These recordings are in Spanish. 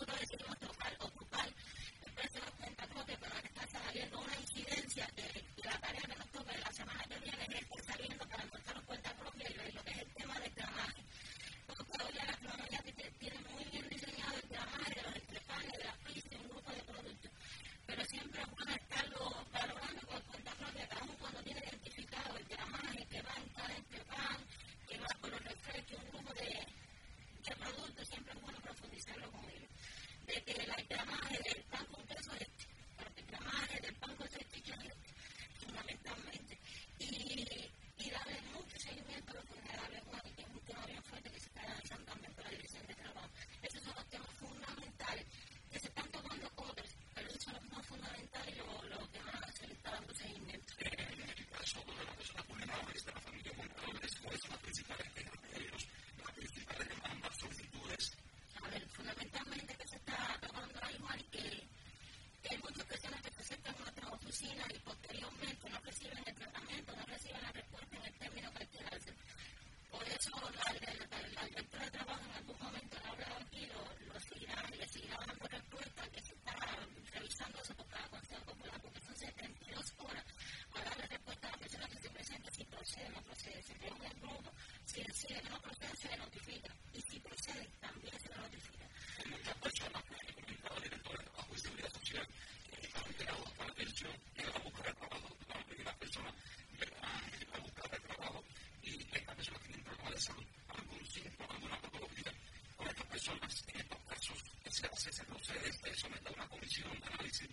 De ustedes someta a una comisión de análisis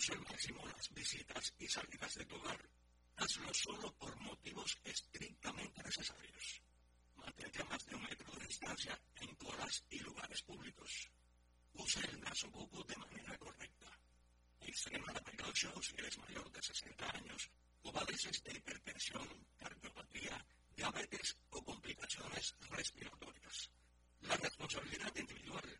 reduce al máximo las visitas y salidas de tu hogar. Hazlo solo por motivos estrictamente necesarios. Mantente a más de un metro de distancia en colas y lugares públicos. Usa el nasobuco de manera correcta. Extrema la precaución si eres mayor de 60 años o padeces de hipertensión, cardiopatía, diabetes o complicaciones respiratorias. La responsabilidad individual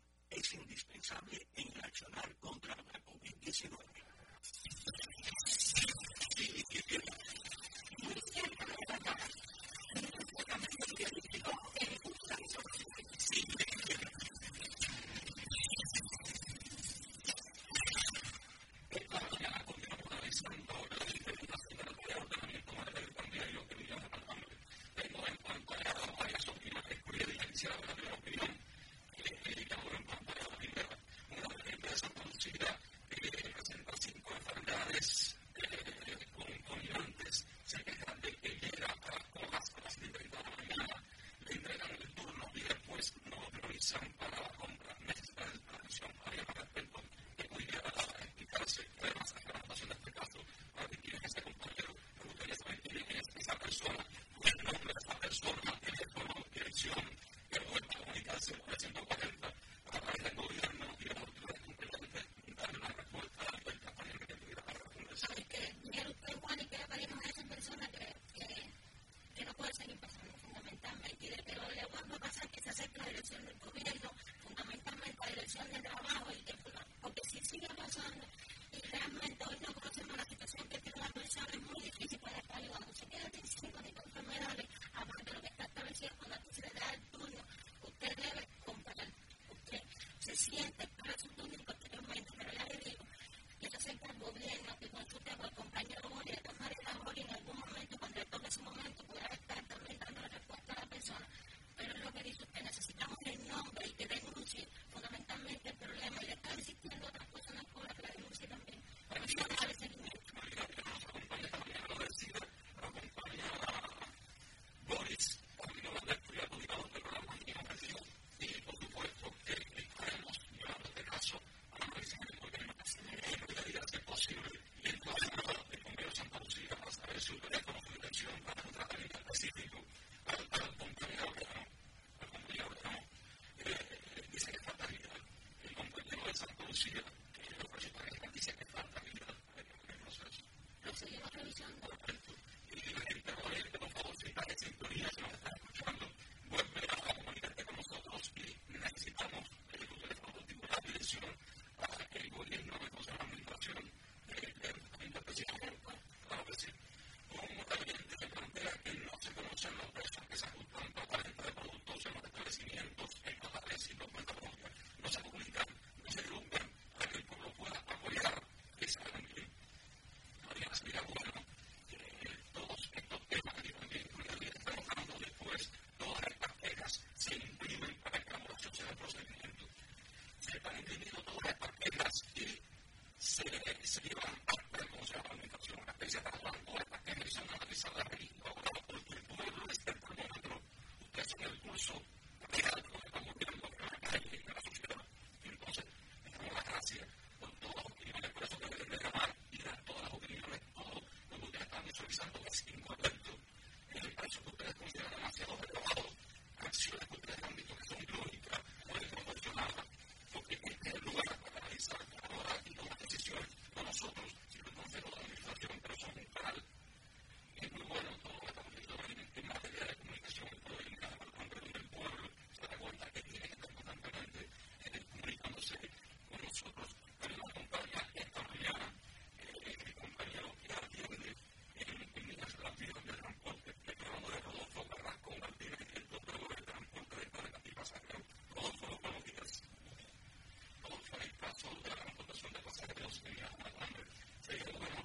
sobre la reputación de pasar de los primeros planes, se dijo bueno,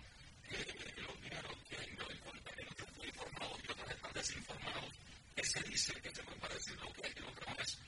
que los primeros que ingleses con el dinero que fue informado, y otros que antes informados, ese dice que se van para decir lo que hay que lograr más.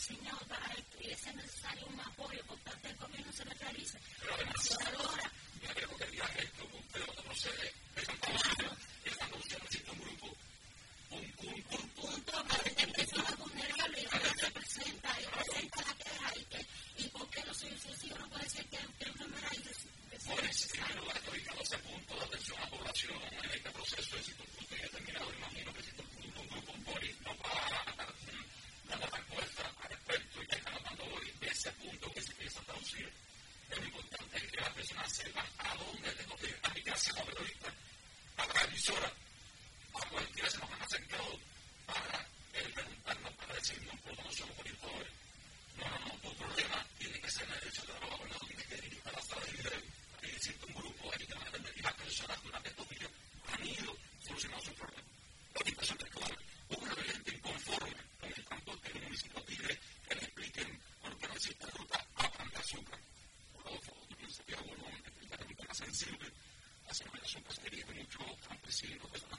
diseñado para esto y ese necesario un apoyo por parte del gobierno se see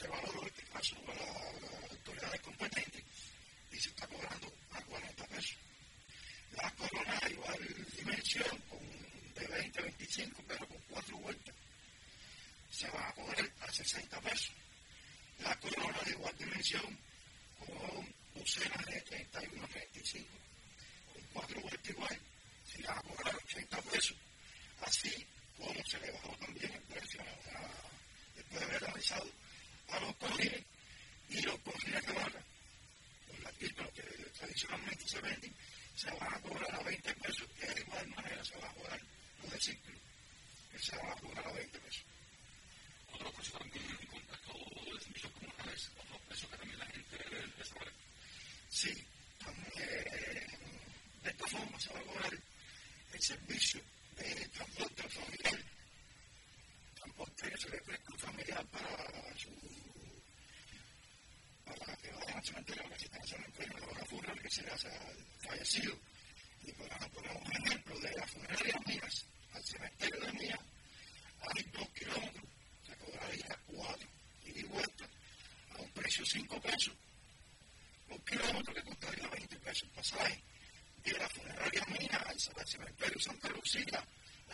se va a la, a su, a la autoridad competente y se está cobrando a 40 pesos. La corona igual dimensión, con de 20 a 25, pero con cuatro vueltas, se va a cobrar a 60 pesos. La corona de igual dimensión, con bucenas de 31 a 35, con cuatro vueltas igual, se va a cobrar a 80 pesos. Así como se le bajó también el precio a, después de haber realizado a los colines y los colines que van con la que tradicionalmente se venden, se van a cobrar a 20 pesos, que de igual manera se va a cobrar lo de ciclo, que se va a cobrar a 20 pesos. Otra cosa también en contacto de servicio comunal es otro peso que también la gente debe. Sí, de esta forma se va a cobrar el servicio de transporte familiar usted se le presta familiar para su. para que vayan al cementerio, que se está haciendo el premio de la funeraria que se le hace fallecido. Y pues para poner un ejemplo de las funerarias mías al cementerio de mía, hay dos kilómetros, se cobraría cuatro y de vuelta a un precio cinco pesos. Un kilómetro que costaría 20 pesos el pasaje de la funeraria mía al cementerio de Santa Lucía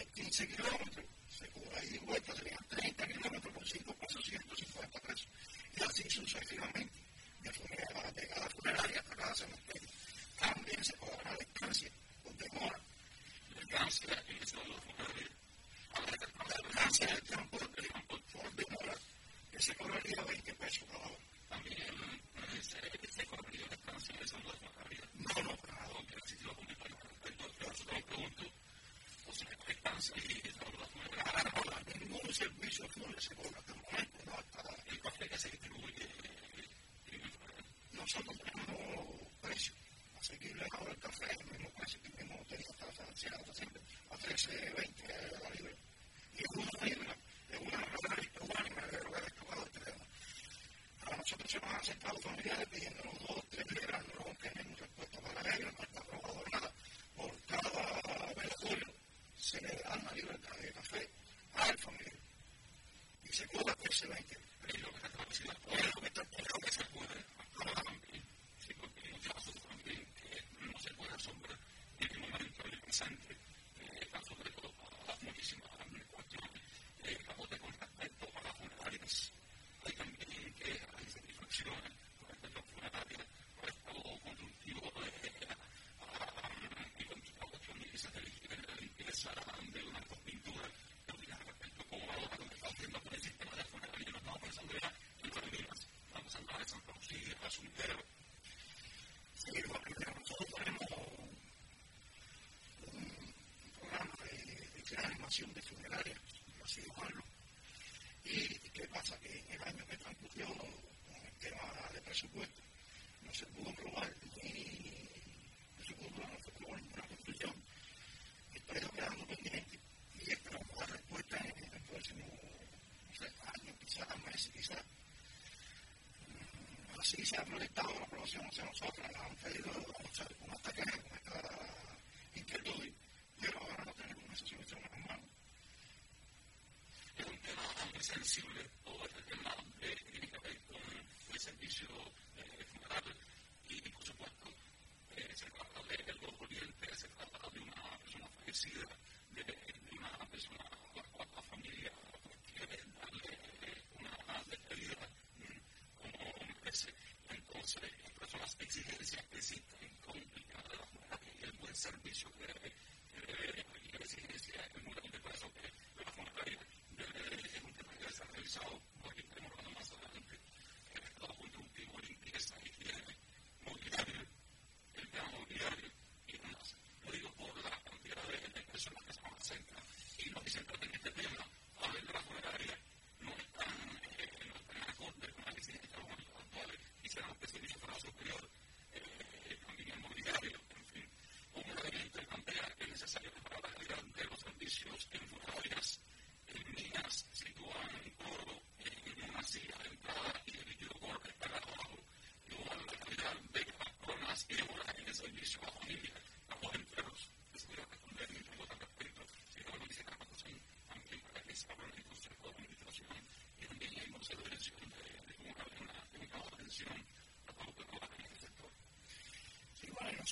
15 kilómetros, se cobra ahí de vuelta, serían 30 kilómetros por 5 pesos, 150 pesos. Y así sucesivamente, de funeral, de cada funeraria a cada cementerio. También se cobrará la estancia con demora. La estancia es la funeraria. La estancia del transporte, por demora, que se cobraría 20 pesos cada hora. También se cobraría la estancia de San Luis No, no, para dónde, así lo comento. Entonces, yo pregunto. no les ebola. special way. yo creo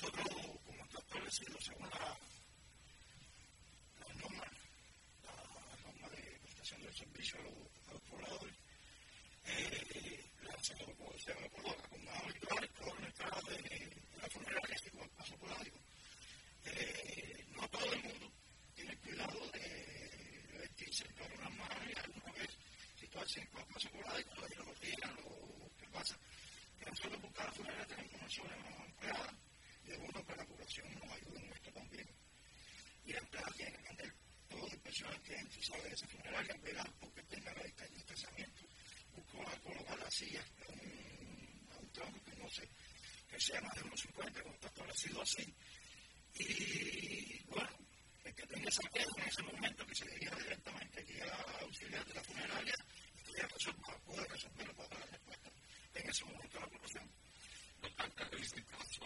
nosotros, como está establecido según la, la norma, la norma de prestación del servicio a los, pobladores, eh, la Secretaría de Policía de Córdoba, como es habitual, por la entrada de, la funeraria, que como el paso polárico, eh, no todo el mundo tiene cuidado de vestirse con una mano y alguna vez situarse en el paso polárico, lo lo tiran, lo que pasa. Que nosotros por cada funeraria tenemos una zona empleada de uno para la población nos ayuda en esto también. Y la empresa tiene que atender todas las personas que entren y salen de esa funeraria, velar porque tenga la lista de distanciamiento, buscar colocar sillas a un, a un tramo que no sé, que sea más de unos 50, como está establecido así. Y bueno, el que tenga esa en ese momento, que se dirija directamente aquí a auxiliar de la funeraria, esto ya resuelve, puede resolverlo para dar la respuesta en ese momento a la población. Por tanto, en este caso,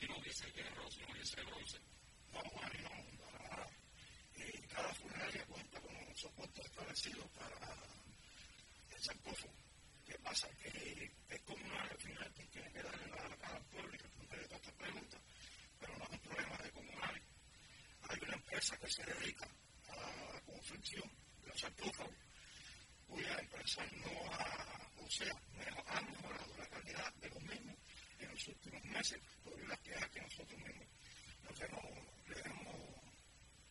si no hubiese hierro, si no hubiese bronce. No, bueno, no, para nada. Eh, cada funeraria cuenta con un soporte establecido para el sarcófago. ¿Qué pasa? Que es comunal al final que tiene que darle la cara al pueblo y responder todas estas preguntas, pero no es un problema de comunales. Hay una empresa que se dedica a la confección de los sarcófagos, cuya empresa no ha, o sea, ha mejorado la calidad de los mismos en los últimos meses por las quejas que nosotros mismos nos hemos, le hemos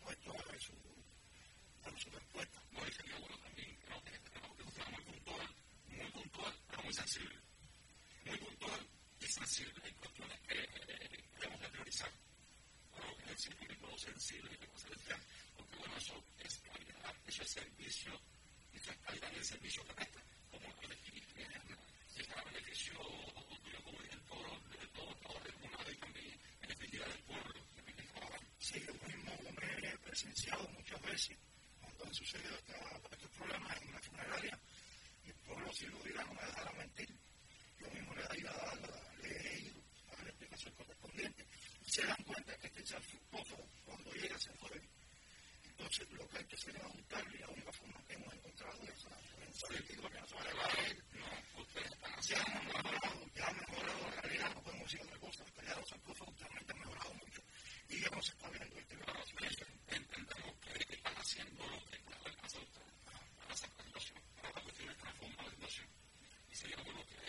puesto a su, a su respuesta. No, y sería bueno también que no este tema porque es muy puntual, muy puntual, pero muy sensible. Muy puntual y sensible. Hay cuestiones que eh, tenemos que priorizar. Que es el circuito sensible que se decía, porque bueno, eso es calidad, eso es servicio, eso es calidad del servicio que presta, como lo definir, si es beneficio Sí, yo mismo me he presenciado muchas veces cuando han sucedido estos problemas en una funeraria. Mi pueblo, si lo dirá, no me dejará mentir. Yo mismo le he ido a a la explicación correspondiente. Se dan cuenta que este pozo, cuando llega, se fue. Entonces, lo que hay que hacer es ajustarlo y la única forma que hemos encontrado es la que no se va a elevar. No, ustedes están haciendo, ya han mejorado la realidad, no podemos decir otra cosa. Ya los sarcófagos realmente han mejorado mucho y ya no se está viendo este grado de entendemos que están haciendo lo que puede alcanzar para esa presentación, para la cuestión de transformar. Y sería bueno que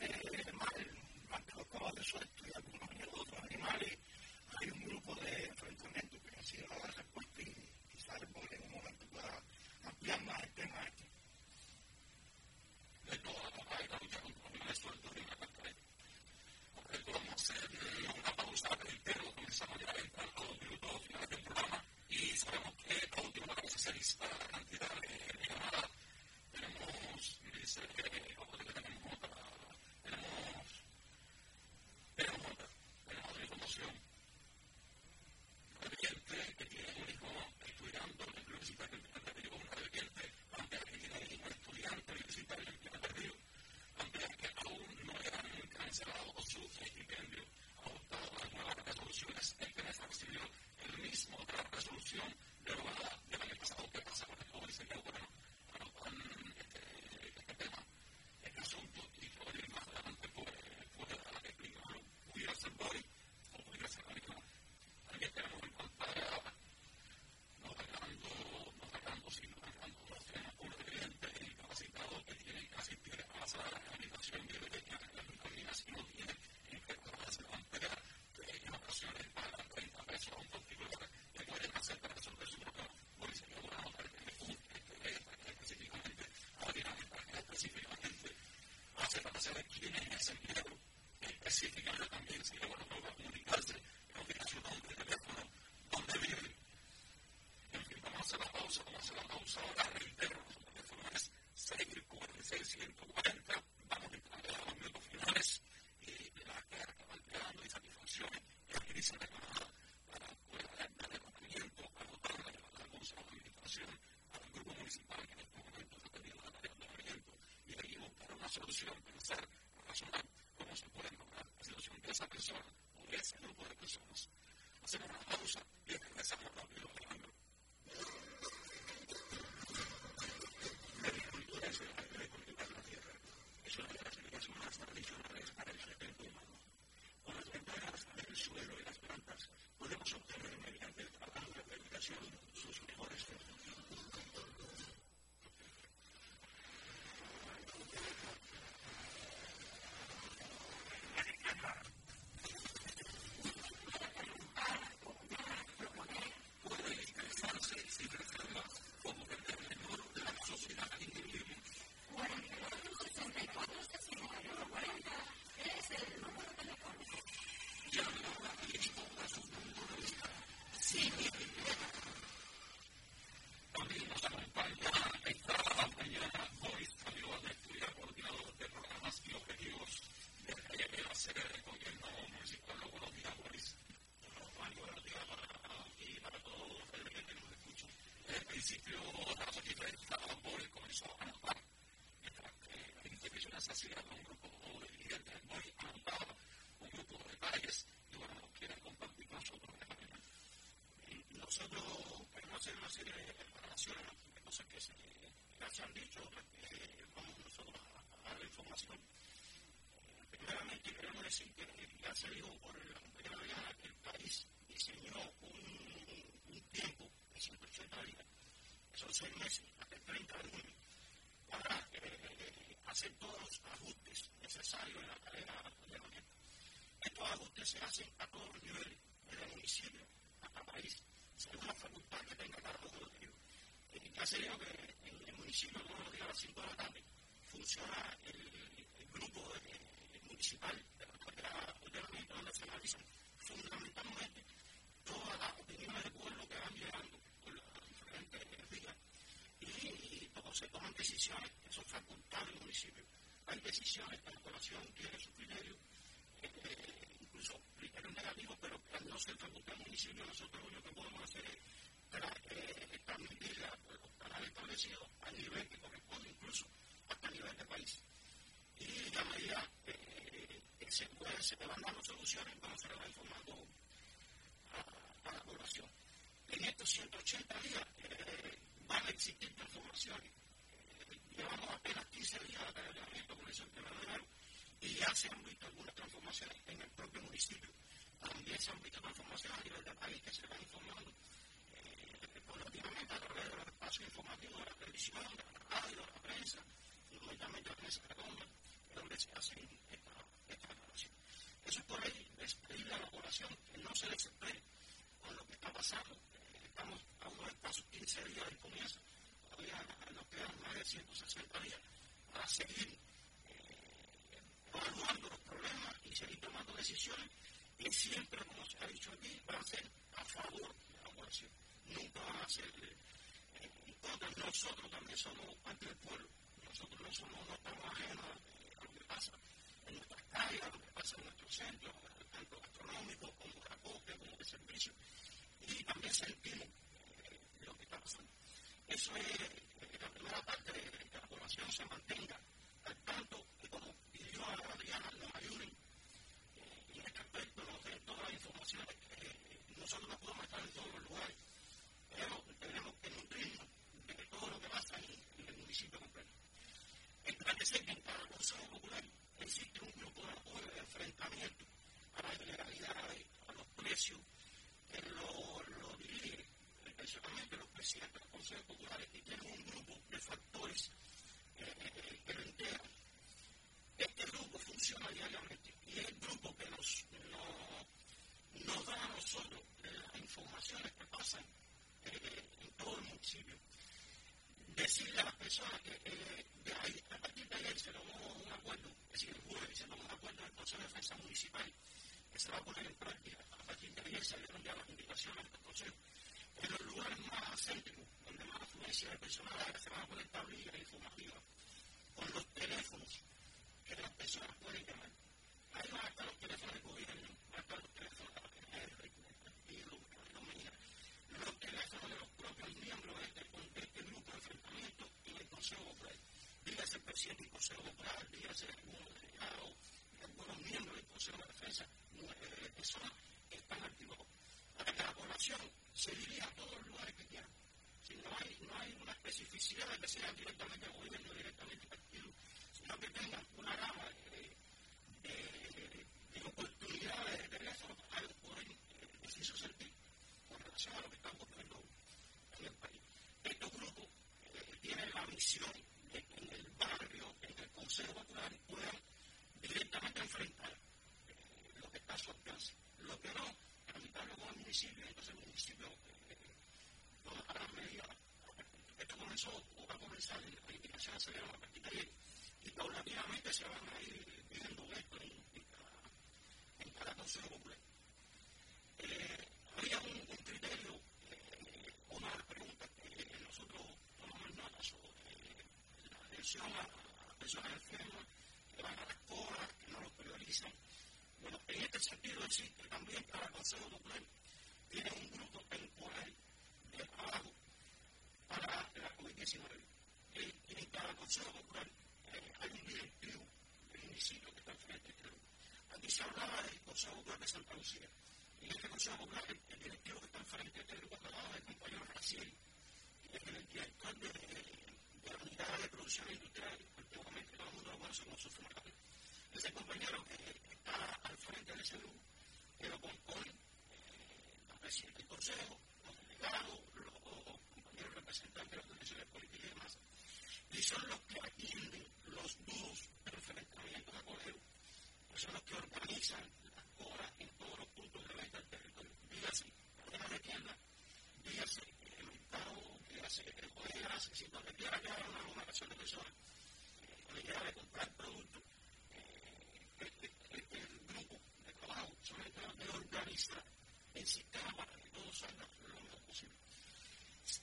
información al grupo municipal que en este momento está teniendo la tarea de movimiento y le dimos para una solución, pensar, razonar cómo se puede lograr la situación de esa persona o de ese grupo de personas. Hacemos una pausa y regresamos rápido. principio daba aquí estaba Boy comenzó a andar. Mientras que la intervención asesinato a un grupo de dirigentes Boy andaba un grupo de valles y bueno, quieren compartir con nosotros de manera. Nosotros podemos hacer una serie de preparaciones, de cosas que se, ya se han dicho, eh, vamos nosotros a, a dar la información. Eh, primeramente queremos decir que ya se dijo seis meses, hasta el 30 de junio, para eh, hacer todos los ajustes necesarios en la cadena de abastecimiento. Estos ajustes se hacen a todos los niveles, desde municipio hasta país, según la facultad que tenga cada uno de ellos. Ya se dijo que en el municipio todos los días a las 5 de la tarde funciona el, grupo eh, municipal de la carrera de donde se analizan fundamentalmente todas las opiniones de pueblo que van llegando se toman decisiones, eso es facultad del municipio, hay decisiones que la población tiene su criterio, eh, incluso criterios negativos, pero al no ser facultad del municipio, nosotros lo único que podemos hacer es traer eh, esta medida, estar establecido a nivel que corresponde incluso hasta a nivel de país. Y a medida eh, se, puede, se van dando soluciones, vamos a la informando a, a la población en estos 180 días eh, van a existir transformaciones. Llevamos apenas 15 días de cargamento con ese tema y ya se han visto algunas transformaciones en el propio municipio. También se han visto transformaciones a nivel del país que se van informando eh, a través de los espacios informativos de la televisión, de la radio, de la prensa, fundamentalmente la prensa redonda, donde se hacen esta, esta. Eso es por ahí, es pedirle a la población que no se desespere con lo que está pasando. Eh, estamos a unos escasos 15 días del comienzo, todavía nos quedan más de 160 días para seguir evaluando los problemas y seguir tomando decisiones y siempre, como se ha dicho aquí, van a ser a favor de la población. Nunca van a ser en contra. Nosotros también somos parte del pueblo. Nosotros no somos, no estamos ajenos a lo que pasa en nuestras calles, a lo que pasa en nuestros centros, tanto gastronómicos como de acopio, como de servicio. Y también sentimos lo que está pasando. Eso es la primera parte de que la población se mantenga al tanto a Adriana nos ayuden en este aspecto, nos den todas las informaciones. nosotros no podemos estar en todos los lugares, pero tenemos que nutrirnos de todo lo que pasa en, el municipio completo. Establecer que en cada Consejo Popular existe un grupo de apoyo de enfrentamiento a las ilegalidades, a los precios, que lo, lo dirige especialmente los presidentes de los consejos populares y tienen un grupo de factores que lo integran este grupo diariamente y el grupo que nos, nos da a nosotros las informaciones que pasan eh, en todo el municipio. Decirle a las personas que eh, de a partir de ayer se tomó un acuerdo, es decir, el jueves se tomó un acuerdo del Consejo de Defensa Municipal que se va a poner en práctica. A partir de ayer se dieron ya las indicaciones del Consejo. En los lugares más céntricos, donde más afluencia de personal se van a poner tablillas informativas con 100 del Consejo de Práctica, a ser algunos miembros del Consejo de Defensa, personas están activados. Para que la población se dirija a todos los lugares que quieran. Si no hay, no hay una especificidad de que sea directamente al gobierno, directamente al partido, sino que tengan una gama eh, eh, de oportunidades de regreso al poder eh, preciso sentir con relación a lo que está ocurriendo en el país. Estos grupos eh, tienen la misión personas enfermas que van a las colas, que no los priorizan. Bueno, en este sentido existe también cada Consejo Popular tiene un grupo temporal de trabajo para la COVID-19. En, en cada Consejo Popular hay un directivo del municipio que está enfrente, creo. Aquí se hablaba del Consejo Popular de Santa Lucía. En este Consejo Popular, el, el directivo que está enfrente es el hablaba del compañero Raciel, que es el director de, de, la unidad de producción industrial, antiguamente todo el mundo lo conoce como subfumatal. Ese compañero que al frente de que lo compone eh, la presidenta del Consejo, los delegados, los compañeros representantes de las organizaciones políticas y demás, y son los que atienden los duros del enfrentamiento de colegio, pues son los que organizan las colas en todos los puntos de venta del territorio. Dígase, cadenas de tiendas, dígase el mercado, dígase el bodegas, si donde quiera que haya una aglomeración de personas, donde quiera de comprar productos, este, este, el grupo de trabajo son el de organizar el sistema para que todo salga lo posible.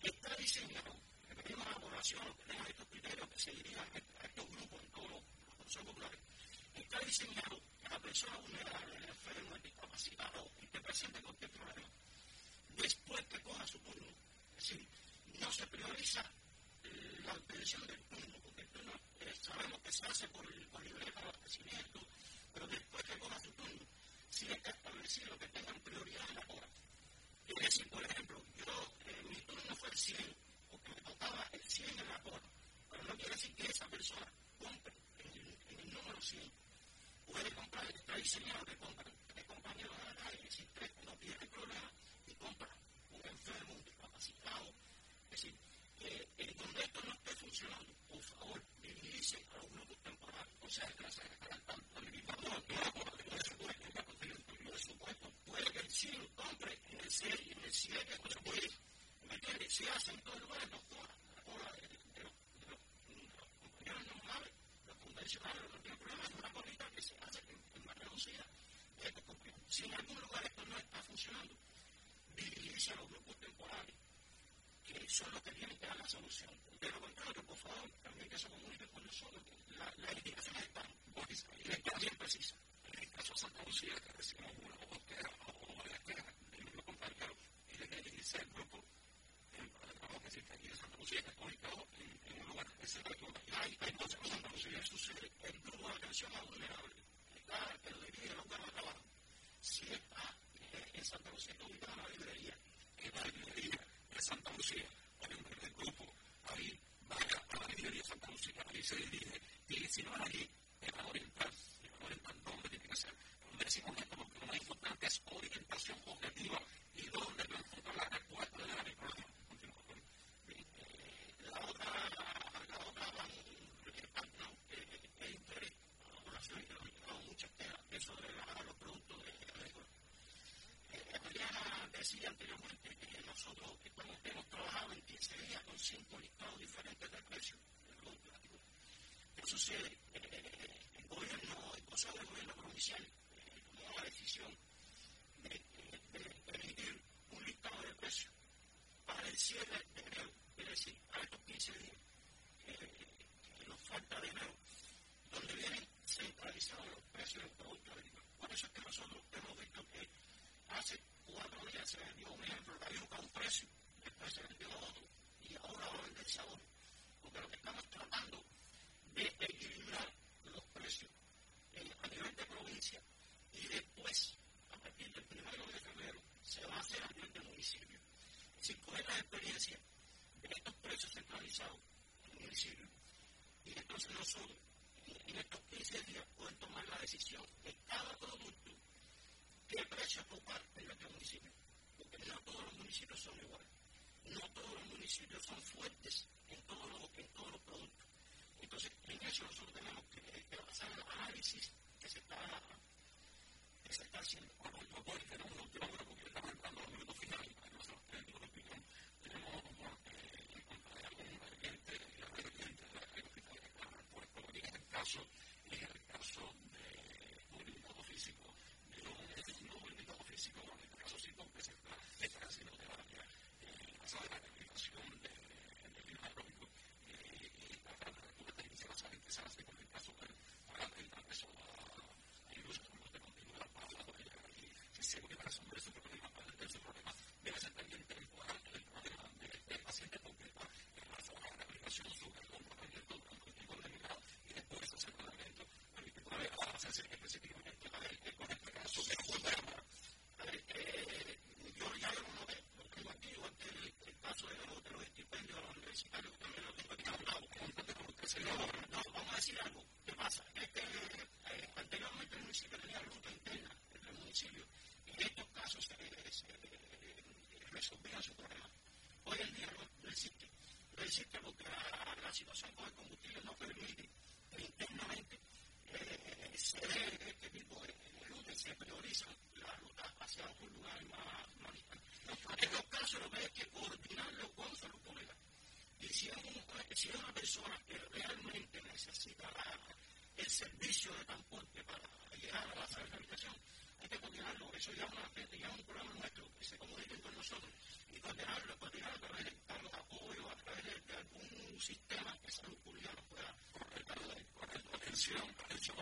Está diseñado tenemos una población, tenemos estos criterios que seguirían a estos grupos en todos los consejos populares, está diseñado que la persona vulnerable, el enfermo, el discapacitado, y que presente cualquier problema, después que coja su turno, es decir, no se prioriza la obtención del turno, porque el turno eh, sabemos que se hace por, por libreta de abastecimiento, pero después que coja su turno, sí está establecido que tengan prioridad en la hora. Es decir, por ejemplo, yo, eh, mi turno fue el 100, porque me tocaba el 100 en la cola. Pero no quiere decir que esa persona compre en el número 100. Puede comprar, está diseñado de compra de compañeros de la calle, si usted no tiene problema y compra un enfermo, un discapacitado. Es decir, en donde esto no esté funcionando, por favor, dirigirse a los grupos temporales. O sea, que se al equipador, no a por el presupuesto, puede que el 100 compre en el 6 y en el 7, no se puede. ¿Me entiendes? Si hacen todo el lugar, no cola, la cola de los compañeros normales, los convencionales, no tienen problema, es una colita que se hace en más reducida. Si en algún lugar esto no está funcionando, dirigirse a los grupos temporales que son los que tienen que dar la solución. De lo contrario, por favor, también que se comuniquen con nosotros. Las la indicaciones están, y están bien precisas. En el caso de Santa Lucía, que recibimos una o dos quejas o varias quejas de mismo compañero y de que dirigirse al grupo de trabajo que existe aquí en Santa Lucía, que está ubicado en, un lugar que se Hay, hay cosas en Santa Lucía, sucede el grupo de atención a vulnerable. Está, que lo dirige el lugar de trabajo. Si está en Santa Lucía, está ubicada en la librería, en la librería de Santa Lucía, hay un primer grupo, ahí vaya a la ahí se dirige, y si no es allí, te va a orientar, tiene que ser. Donde decimos esto, lo más importante es orientación objetiva y dónde va a encontrar la respuesta de la problema. La otra, la otra, interés la población y que nos ha muchas temas, de los productos que nosotros hemos trabajado en 15 días con 5 listados diferentes de precios del producto agrícola. ¿Qué sucede? El gobierno, el Consejo de Gobierno Provincial, tomó la decisión de, emitir un listado de precios para el cierre de enero, es decir, para estos 15 días que nos falta de enero, donde vienen centralizados los precios del producto agrícola. Por eso es que nosotros hemos visto que hace cuatro días se vendió un ejemplo, la a un precio, después se vendió a otro, y ahora va a venderse a otro. Porque lo que estamos tratando de equilibrar los precios a nivel de provincia y después, a partir del primero de febrero, se va a hacer Es decir, coger la experiencia de estos precios centralizados en el municipio. Y entonces nosotros, en estos 15 días, pueden tomar la decisión de cada producto qué precio tocar en nuestro municipio. Porque no todos los municipios son iguales. No todos los municipios son fuertes en todos los, en todos los productos. Entonces, en eso nosotros tenemos que, que basar el análisis que se está, que se está haciendo. Bueno, yo voy, tenemos un último grupo que estamos entrando a los minutos finales. Tenemos una opinión. Tenemos en contra de algún y la de la hospital que está puesto. Y en el caso, en el caso de movilidad físico, de los no movilidad físico, en este caso sí, porque se está, haciendo terapia en la sala de rehabilitación de, de clima trópico y la falta de lectura técnica se hace, se hace con el caso de pagar el acceso a industria como de continuar para la de llegar aquí. Si se puede resolver ese problema, para resolver ese problema, debe ser también temporal el problema del paciente concreto en la sala de rehabilitación, su comportamiento durante el tiempo determinado y después hacer tratamiento, permite hacerse específicamente con este caso de la yo ya lo noté, lo tengo aquí, igual que el, caso de los, de los estipendios de los universitarios, que también lo tengo aquí hablado, como que se lo, no, vamos a decir algo, ¿qué pasa? Es que eh, anteriormente el municipio tenía ruta interna entre el municipio, y en estos casos se, se eh, resolvían su problema. Hoy en día no, existe, no existe porque la, la situación con el combustible no permite que internamente eh, se dé este rutas y se priorizan la ruta hacia otros lugares más, más. En los casos lo que hay que coordinarlo con salud pública. Y si es, una persona que realmente necesita el servicio de transporte para llegar a la sala de rehabilitación, hay que coordinarlo. Eso ya, es un programa nuestro que se comuniquen con nosotros y coordinarlo, coordinarlo a través de cargos de apoyo, a través de, algún sistema que salud pública nos pueda correctar la atención, atención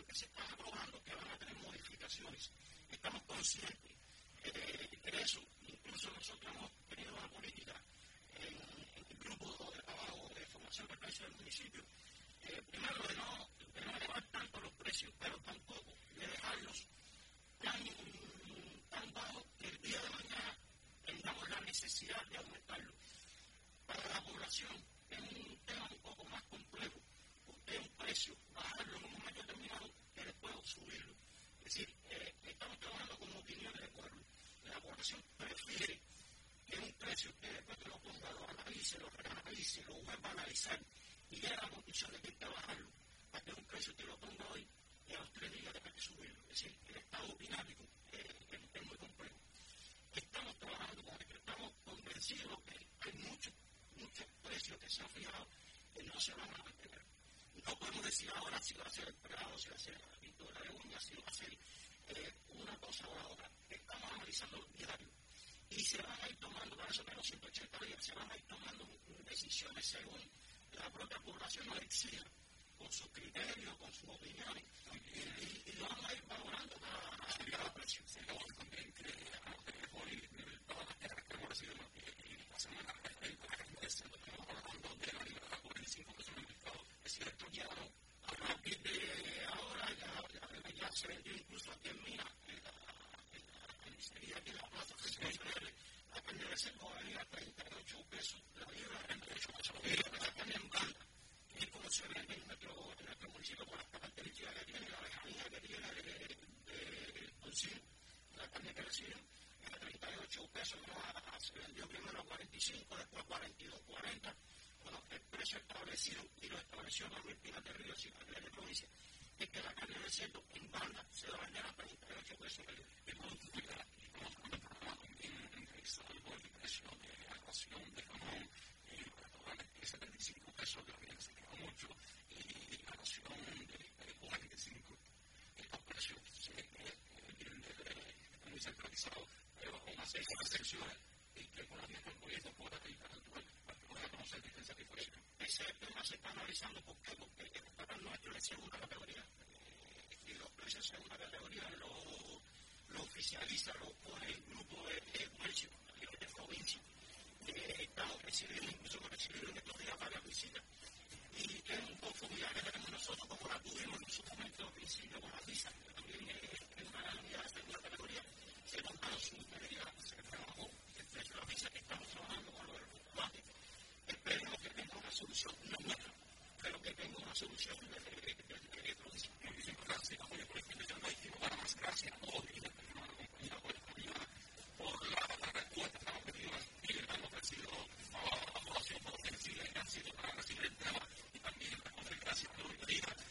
que se están aprobando, que van a tener modificaciones. Estamos conscientes eh, de eso. Incluso nosotros hemos tenido una política en, en el grupo de trabajo de formación de precios del municipio. Eh, primero, de no, de no elevar tanto los precios, pero tampoco de dejarlos tan, bajos que el día de mañana tengamos la necesidad de aumentarlos. Para la población analícelo, analícelo, vuelva a analizar y ya la conclusión de que hay que bajarlo. A que un precio te lo ponga hoy y a los tres días tenga que subirlo. Es decir, el estado dinámico eh, es, muy complejo. Estamos trabajando con esto, estamos convencidos que hay muchos, muchos precios que se han fijado que no se van a mantener. No podemos decir ahora si va a ser el prado, si va a ser la pintura de uña, si va a ser eh, una cosa o la otra. Estamos analizando diario y se van a ir tomando, para eso tenemos 180 días, se van a ir tomando decisiones según la propia población nos con sus criterios, con sus opiniones, y, y, lo a ir valorando la presión. También que a mejor y todas las tierras que hemos recibido y pasamos en la de la libertad por el 5% mercado, es no. A partir de ahora ya, se vendió incluso aquí en en la, en la, la, yo a veces cogía 38 pesos de ayuda, 38 pesos lo que me la ponían banda. Y funcionario en nuestro, en nuestro municipio con las características que tiene la lejanía que tiene de Concilio, la carne que reciben, era 38 pesos, se vendió primero a 45, después a 42, 40. Bueno, el precio establecido, y lo estableció también Pilar de Río, Secretaría de Provincia, es que la carne de cerdo en banda se va a vender a 38 pesos el precio de la de jamón en los pesos, que habían subido mucho, y la de de Estos precios se vienen pero con una serie y que la misma pueda conocer diferencias diferentes. Ese tema se está analizando, ¿por? Porque segunda categoría eh, y los precios segunda categoría lo, lo oficializa, lo pone el grupo de eh, Estado incluso que. Y un poco que tenemos nosotros, como la tuvimos en su la visa, que también es una de segunda categoría, se montaron sus medidas, se trabajó desde la visa que estamos trabajando con los aeropuertos. Esperemos que tenga una solución, no nuestra, pero que tenga una solución desde gracias, por a que brasileña ha para y también la concentración de